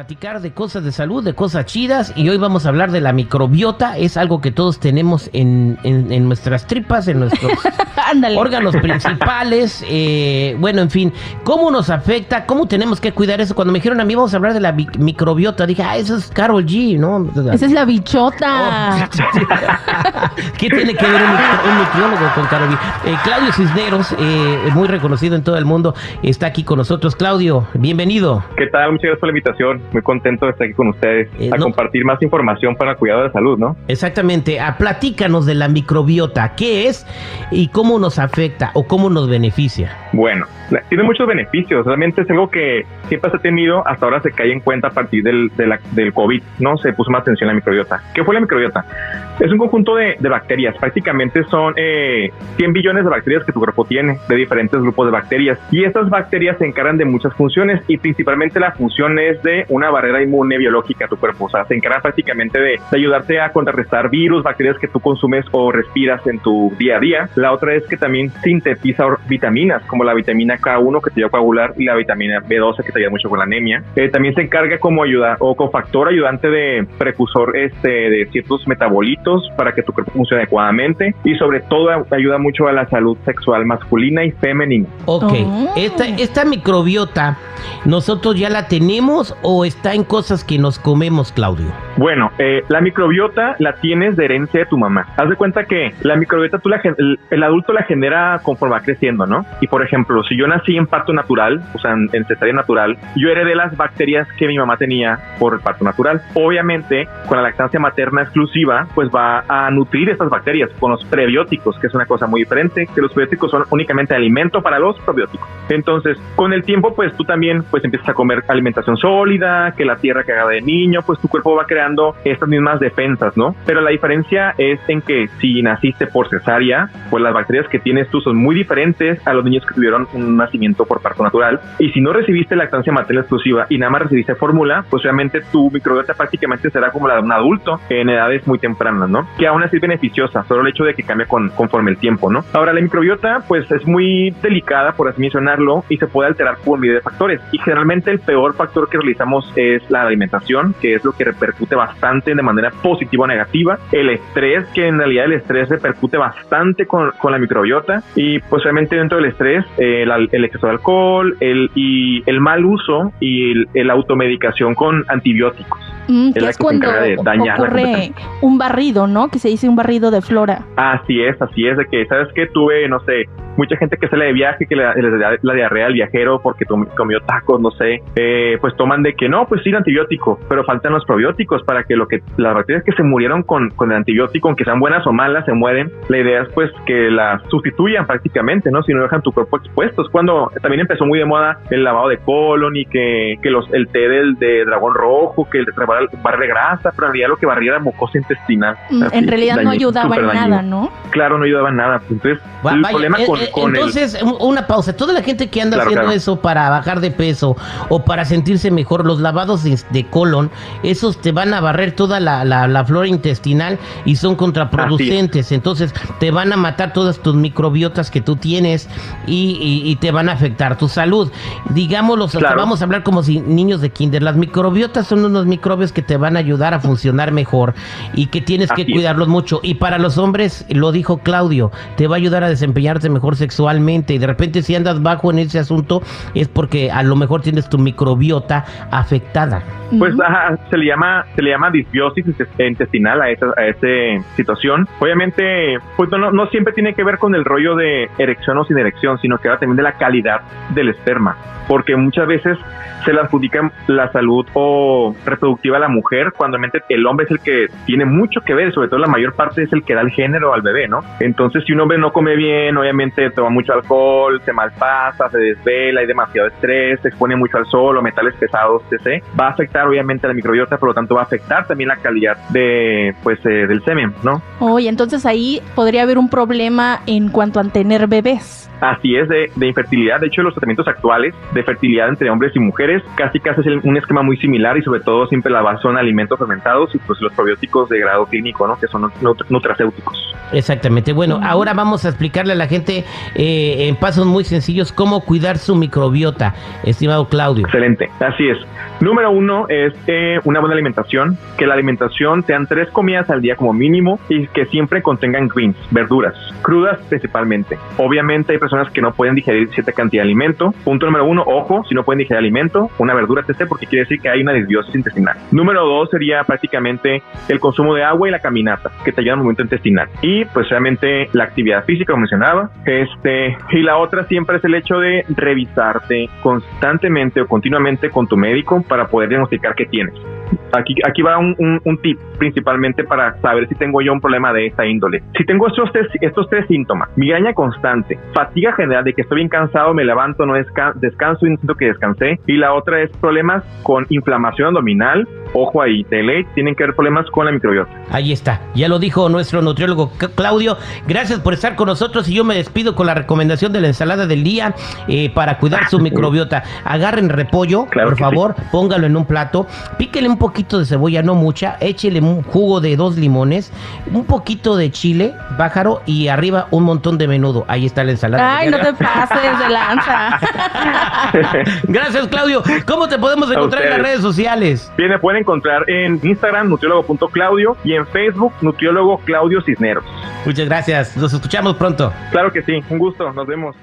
Platicar de cosas de salud, de cosas chidas y hoy vamos a hablar de la microbiota. Es algo que todos tenemos en, en, nuestras tripas, en nuestros órganos principales. Eh, bueno, en fin, ¿cómo nos afecta? ¿Cómo tenemos que cuidar eso? Cuando me dijeron a mí vamos a hablar de la microbiota, dije, ah, eso es Carol G, ¿no? Esa es la bichota. Oh, ¿Qué tiene que ver un, nutriólogo con Carol G? Eh, Claudio Cisneros, eh, muy reconocido en todo el mundo, está aquí con nosotros. Claudio, bienvenido. ¿Qué tal? Muchas gracias por la invitación muy contento de estar aquí con ustedes eh, a compartir más información para el cuidado de la salud, ¿no? Exactamente. A, platícanos de la microbiota. ¿Qué es y cómo nos afecta o cómo nos beneficia? Bueno, tiene muchos beneficios. Realmente es algo que siempre se ha tenido, hasta ahora se cae en cuenta a partir del, del COVID, ¿no? Se puso más atención a la microbiota. ¿Qué fue la microbiota? Es un conjunto de, bacterias. Prácticamente son 100 eh, billones de bacterias que tu cuerpo tiene, de diferentes grupos de bacterias. Y estas bacterias se encargan de muchas funciones y principalmente la función es de una barrera inmune biológica a tu cuerpo. O sea, se encarga prácticamente de, de ayudarte a contrarrestar virus, bacterias que tú consumes o respiras en tu día a día. La otra es que también sintetiza vitaminas, como la vitamina K1 que te ayuda a coagular y la vitamina B12 que te ayuda mucho con la anemia. Eh, también se encarga como ayuda o cofactor ayudante de precursor este, de ciertos metabolitos para que tu cuerpo funcione adecuadamente y sobre todo ayuda mucho a la salud sexual masculina y femenina. Ok, oh. esta, esta microbiota, ¿nosotros ya la tenemos o está en cosas que nos comemos, Claudio? Bueno, eh, la microbiota la tienes de herencia de tu mamá. Haz de cuenta que la microbiota tú la, el, el adulto la genera conforme va creciendo, ¿no? Y por ejemplo, si yo nací en parto natural, o sea, en, cesárea natural, yo heredé las bacterias que mi mamá tenía por el parto natural. Obviamente, con la lactancia materna exclusiva, pues va a nutrir estas bacterias con los prebióticos, que es una cosa muy diferente, que los prebióticos son únicamente alimento para los probióticos. Entonces, con el tiempo, pues tú también pues empiezas a comer alimentación sólida, que la tierra que haga de niño, pues tu cuerpo va creando estas mismas defensas, ¿no? Pero la diferencia es en que si naciste por cesárea, pues las bacterias que tienes tú son muy diferentes a los niños que tuvieron un nacimiento por parto natural. Y si no recibiste lactancia materna exclusiva y nada más recibiste fórmula, pues obviamente tu microbiota prácticamente será como la de un adulto en edades muy tempranas, ¿no? Que aún así es beneficiosa, solo el hecho de que cambie con, conforme el tiempo, ¿no? Ahora, la microbiota, pues es muy delicada, por así mencionarlo, y se puede alterar por medio de factores. Y generalmente el peor factor que realizamos es la alimentación, que es lo que repercute bastante de manera positiva o negativa. El estrés, que en realidad el estrés repercute bastante con, con la microbiota. Y pues obviamente dentro del estrés, eh, el exceso de alcohol el, y el mal uso y el, automedicación con antibióticos. Mm, que es, cuando ocurre un barrido, ¿no? Que se dice un barrido de flora. Así es, así es, de que, ¿sabes que Tuve, no sé, mucha gente que sale de viaje, que le, da la diarrea al viajero porque comió tacos, no sé, eh, pues toman de que no, pues sí, antibiótico, pero faltan los probióticos para que lo que las bacterias que se murieron con, con el antibiótico, aunque sean buenas o malas, se mueren. La idea es pues que las sustituyan prácticamente, ¿no? Si no dejan tu cuerpo expuesto. Es cuando también empezó muy de moda el lavado de colon y que, que los, el té del de dragón rojo, que el barre grasa, pero en realidad lo que barría era mucosa intestinal. Mm, en realidad no ayudaba en nada, ¿no? Claro, no ayudaba en nada. Entonces, el problema con, eh, entonces, una pausa. Toda la gente que anda haciendo eso para bajar de peso o para sentirse mejor, los lavados de, colon, esos te van a barrer toda la, la, flora intestinal y son contraproducentes. Entonces, te van a matar todas tus microbiotas que tú tienes y, te van a afectar tu salud. Digámoslo, vamos a hablar como si niños de kinder. Las microbiotas son unos microbios que te van a ayudar a funcionar mejor y que tienes que cuidarlos mucho. Y para los hombres, lo dijo Claudio, te va a ayudar a desempeñarte mejor sexualmente y de repente si andas bajo en ese asunto es porque a lo mejor tienes tu microbiota afectada. Pues se le llama se le llama disbiosis intestinal a esa, a esa situación. Obviamente, pues no, no siempre tiene que ver con el rollo de erección o sin erección, sino que va también de la calidad del esperma, porque muchas veces se le adjudica la salud o reproductiva a la mujer, cuando realmente el hombre es el que tiene mucho que ver, sobre todo la mayor parte es el que da el género al bebé, ¿no? Entonces, si un hombre no come bien, obviamente toma mucho alcohol, se malpasa, se desvela, hay demasiado estrés, se expone mucho al sol o metales pesados, etc., va a afectar obviamente la microbiota, por lo tanto va a afectar también la calidad de pues eh, del semen, ¿no? Oye, entonces ahí podría haber un problema en cuanto a tener bebés. Así es, de, infertilidad. De hecho, los tratamientos actuales de fertilidad entre hombres y mujeres casi casi es un esquema muy similar y sobre todo siempre la base son alimentos fermentados y pues los probióticos de grado clínico, ¿no? Que son nutracéuticos. Exactamente. Bueno, ahora vamos a explicarle a la gente eh, en pasos muy sencillos cómo cuidar su microbiota, estimado Claudio. Excelente, así es. Número uno es eh, una buena alimentación, que la alimentación sean tres comidas al día como mínimo y que siempre contengan greens, verduras, crudas principalmente. Obviamente hay personas que no pueden digerir cierta cantidad de alimento. Punto número uno, ojo, si no pueden digerir alimento, una verdura etc. porque quiere decir que hay una disbiosis intestinal. Número dos sería prácticamente el consumo de agua y la caminata, que te ayuda al movimiento intestinal. Y pues realmente la actividad física, como mencionaba. Este, y la otra siempre es el hecho de revisarte constantemente o continuamente con tu médico para poder diagnosticar qué tienes. Aquí, aquí va un, tip principalmente para saber si tengo yo un problema de esta índole. Si tengo estos tres, estos tres síntomas, migraña constante, fatiga general de que estoy bien cansado, me levanto, no descanso y no siento que descansé. Y la otra es problemas con inflamación abdominal, ojo ahí, tele, tienen que haber problemas con la microbiota. Ahí está, ya lo dijo nuestro nutriólogo Claudio. Gracias por estar con nosotros y yo me despido con la recomendación de la ensalada del día eh, para cuidar su microbiota. Agarren repollo, por favor, póngalo en un plato, píquele un poquito de cebolla, no mucha, échele un jugo de dos limones, un poquito de chile, pájaro y arriba un montón de menudo. Ahí está la ensalada. Ay, no te pases de lanza. Gracias, Claudio. ¿Cómo te podemos encontrar en las redes sociales? Bien, pueden encontrar en Instagram, nutriólogo.claudio, y en Facebook, nutriólogo Claudio Cisneros. Muchas gracias. Nos escuchamos pronto. Claro que sí. Un gusto. Nos vemos.